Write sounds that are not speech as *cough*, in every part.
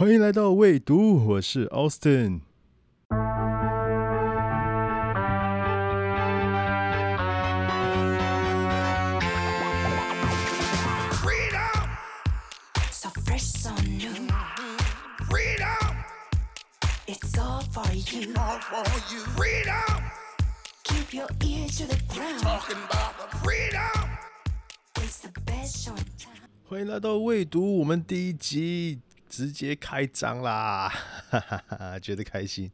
欢迎来到未读，我是 Austin。欢迎来到未读，我们第一集直接开张啦，哈哈哈，觉得开心。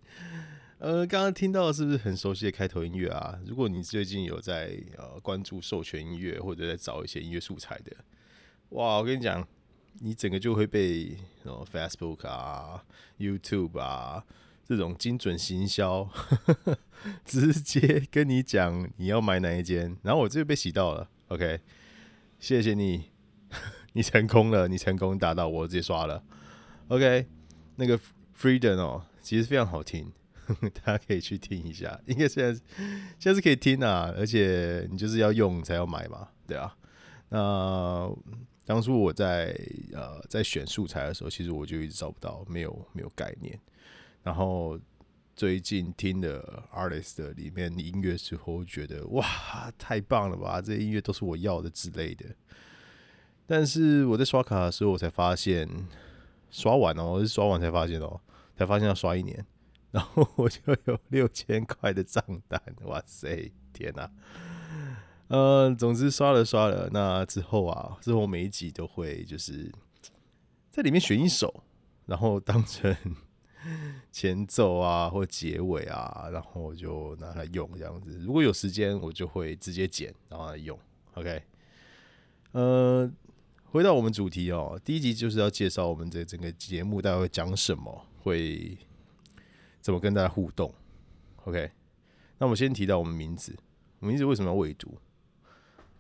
呃，刚刚听到是不是很熟悉的开头音乐啊？如果你最近有在呃关注授权音乐，或者在找一些音乐素材的，哇，我跟你讲，你整个就会被哦 Facebook 啊、YouTube 啊这种精准行销，*laughs* 直接跟你讲你要买哪一间，然后我这就被洗到了。OK，谢谢你。*laughs* 你成功了，你成功达到，我直接刷了。OK，那个 Freedom 哦，其实非常好听，*laughs* 大家可以去听一下。应该现在现在是可以听啊，而且你就是要用才要买嘛，对啊。那当初我在呃在选素材的时候，其实我就一直找不到，没有没有概念。然后最近听的 Artist 里面音乐时候，觉得哇，太棒了吧，这些音乐都是我要的之类的。但是我在刷卡的时候，我才发现刷完哦，我是刷完才发现哦，才发现要刷一年，*laughs* 然后我就有六千块的账单，*laughs* 哇塞，天哪！呃，总之刷了刷了，那之后啊，之后每一集都会就是在里面选一首，然后当成 *laughs* 前奏啊或结尾啊，然后就拿来用这样子。如果有时间，我就会直接剪然后来用。OK，呃。回到我们主题哦，第一集就是要介绍我们这整个节目大概会讲什么，会怎么跟大家互动。OK，那我们先提到我们名字，名字为什么要未读？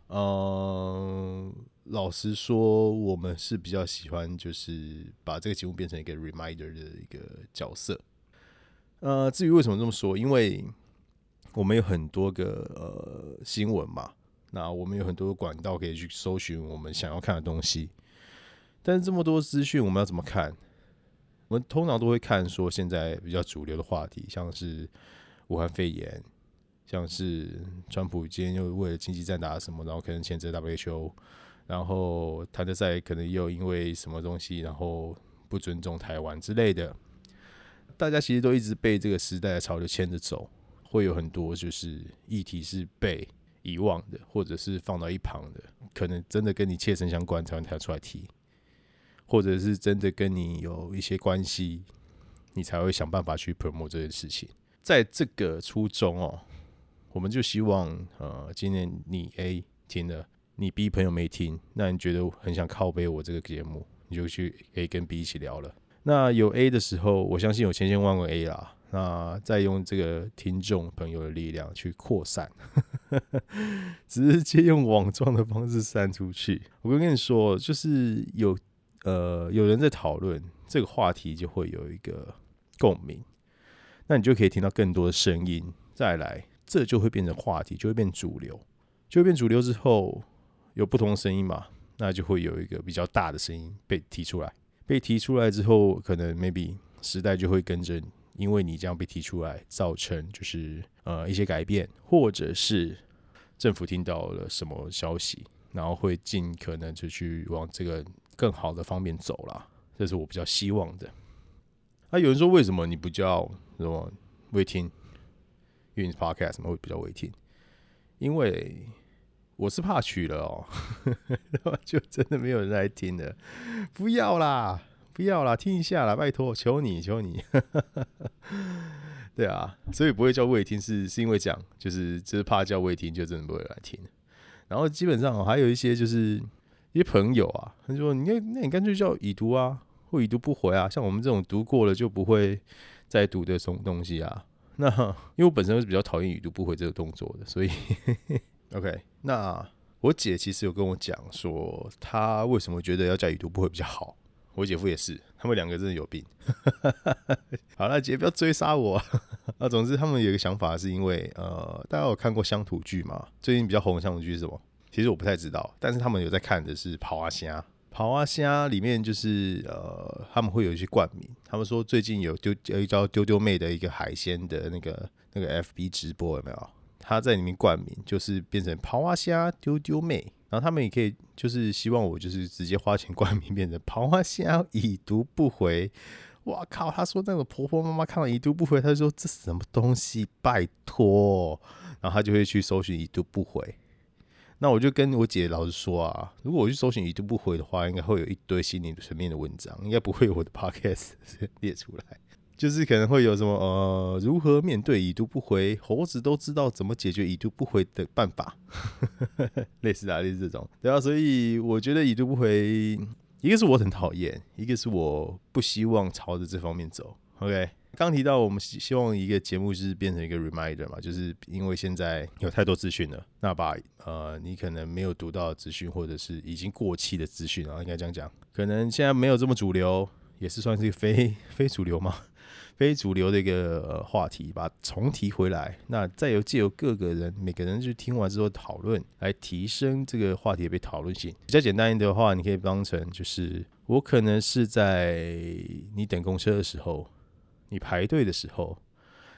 嗯，老实说，我们是比较喜欢就是把这个节目变成一个 reminder 的一个角色。呃，至于为什么这么说，因为我们有很多个呃新闻嘛。那我们有很多管道可以去搜寻我们想要看的东西，但是这么多资讯，我们要怎么看？我们通常都会看说现在比较主流的话题，像是武汉肺炎，像是川普今天又为了经济战打什么，然后可能谴责 WHO，然后谭德赛可能又因为什么东西，然后不尊重台湾之类的。大家其实都一直被这个时代的潮流牵着走，会有很多就是议题是被。遗忘的，或者是放到一旁的，可能真的跟你切身相关才会跳出来提，或者是真的跟你有一些关系，你才会想办法去 promote 这件事情。在这个初衷哦，我们就希望呃，今年你 A 听了，你 B 朋友没听，那你觉得很想靠背我这个节目，你就去 A 跟 B 一起聊了。那有 A 的时候，我相信有千千万万个 A 啦。那再用这个听众朋友的力量去扩散，*laughs* 直接用网状的方式散出去。我跟你说，就是有呃有人在讨论这个话题，就会有一个共鸣，那你就可以听到更多的声音。再来，这就会变成话题，就会变主流，就会变主流之后，有不同的声音嘛，那就会有一个比较大的声音被提出来。被提出来之后，可能 maybe 时代就会跟着。因为你这样被提出来，造成就是呃一些改变，或者是政府听到了什么消息，然后会尽可能就去往这个更好的方面走了，这是我比较希望的。那有人说为什么你不叫什么未听？因为 podcast 什么会比较未听，因为我是怕取了哦，*laughs* 就真的没有人来听的，不要啦。不要啦，听一下啦，拜托，求你，求你。*laughs* 对啊，所以不会叫未听，是是因为讲，就是就是怕叫未听，就真的不会来听。然后基本上还有一些就是一些朋友啊，他说：“你那那你干脆叫已读啊，或已读不回啊。”像我们这种读过了就不会再读的东东西啊。那因为我本身是比较讨厌已读不回这个动作的，所以 *laughs* OK。那我姐其实有跟我讲说，她为什么觉得要叫已读不回比较好。我姐夫也是，他们两个真的有病。*laughs* 好了，姐不要追杀我。啊，*laughs* 总之他们有一个想法，是因为呃，大家有看过乡土剧吗？最近比较红的乡土剧是什么？其实我不太知道，但是他们有在看的是《跑啊虾》。跑啊虾里面就是呃，他们会有一些冠名。他们说最近有丢有一招丢丢妹的一个海鲜的那个那个 FB 直播有没有？他在里面冠名，就是变成跑啊虾丢丢妹。然后他们也可以就是希望我就是直接花钱冠名变成跑啊已读不回。哇靠！他说那个婆婆妈妈看到已读不回，他就说这什么东西？拜托！然后他就会去搜寻已读不回。那我就跟我姐老实说啊，如果我去搜寻已读不回的话，应该会有一堆心理层面的文章，应该不会有我的 *laughs* podcast 列出来。就是可能会有什么呃，如何面对已读不回，猴子都知道怎么解决已读不回的办法，*laughs* 类似啊，类似这种。对啊，所以我觉得已读不回。一个是我很讨厌，一个是我不希望朝着这方面走。OK，刚提到我们希希望一个节目就是变成一个 reminder 嘛，就是因为现在有太多资讯了，那把呃你可能没有读到资讯，或者是已经过气的资讯啊，应该这样讲，可能现在没有这么主流，也是算是非非主流嘛。*laughs* 非主流的一个话题，把重提回来，那再由借由各个人每个人去听完之后讨论，来提升这个话题被讨论性。比较简单一点的话，你可以当成就是我可能是在你等公车的时候，你排队的时候，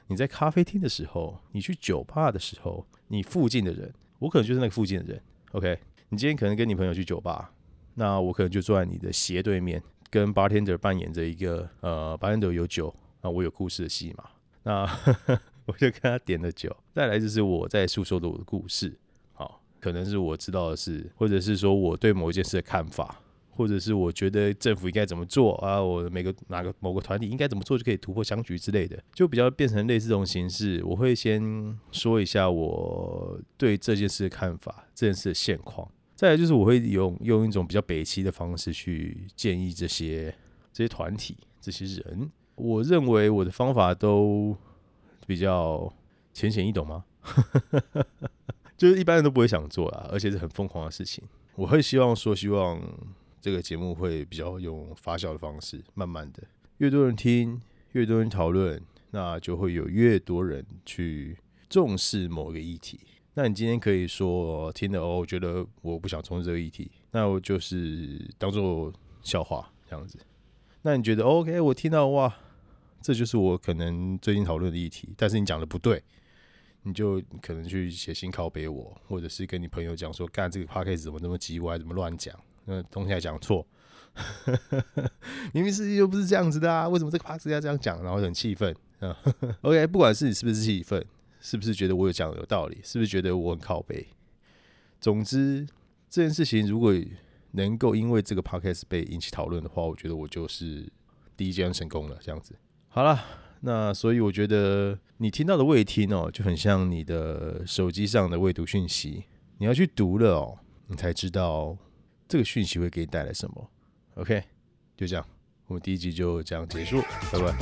你在咖啡厅的时候，你去酒吧的时候，你附近的人，我可能就是那个附近的人。OK，你今天可能跟你朋友去酒吧，那我可能就坐在你的斜对面，跟 bartender 扮演着一个呃 bartender 有酒。啊，我有故事的戏嘛？那 *laughs* 我就跟他点了酒。再来就是我在诉说的我的故事，好，可能是我知道的事，或者是说我对某一件事的看法，或者是我觉得政府应该怎么做啊？我每个哪个某个团体应该怎么做就可以突破僵局之类的，就比较变成类似这种形式。我会先说一下我对这件事的看法，这件事的现况。再来就是我会用用一种比较北齐的方式去建议这些这些团体、这些人。我认为我的方法都比较浅显易懂吗？*laughs* 就是一般人都不会想做啊，而且是很疯狂的事情。我会希望说，希望这个节目会比较用发酵的方式，慢慢的，越多人听，越多人讨论，那就会有越多人去重视某个议题。那你今天可以说听了哦，我觉得我不想从事这个议题，那我就是当做笑话这样子。那你觉得 OK？我听到哇。这就是我可能最近讨论的议题，但是你讲的不对，你就可能去写信拷贝我，或者是跟你朋友讲说，干这个 p a c k a g e 怎么那么叽歪，怎么乱讲，那东西还讲错，*laughs* 明明事情又不是这样子的啊，为什么这个 p a c k a g e 要这样讲，然后很气愤啊？*laughs* OK，不管是你是不是气愤，是不是觉得我有讲的有道理，是不是觉得我很靠背，总之这件事情如果能够因为这个 p a c k a g e 被引起讨论的话，我觉得我就是第一阶段成功了，这样子。好了，那所以我觉得你听到的未听哦，就很像你的手机上的未读讯息，你要去读了哦，你才知道这个讯息会给你带来什么。OK，就这样，我们第一集就这样结束，拜拜。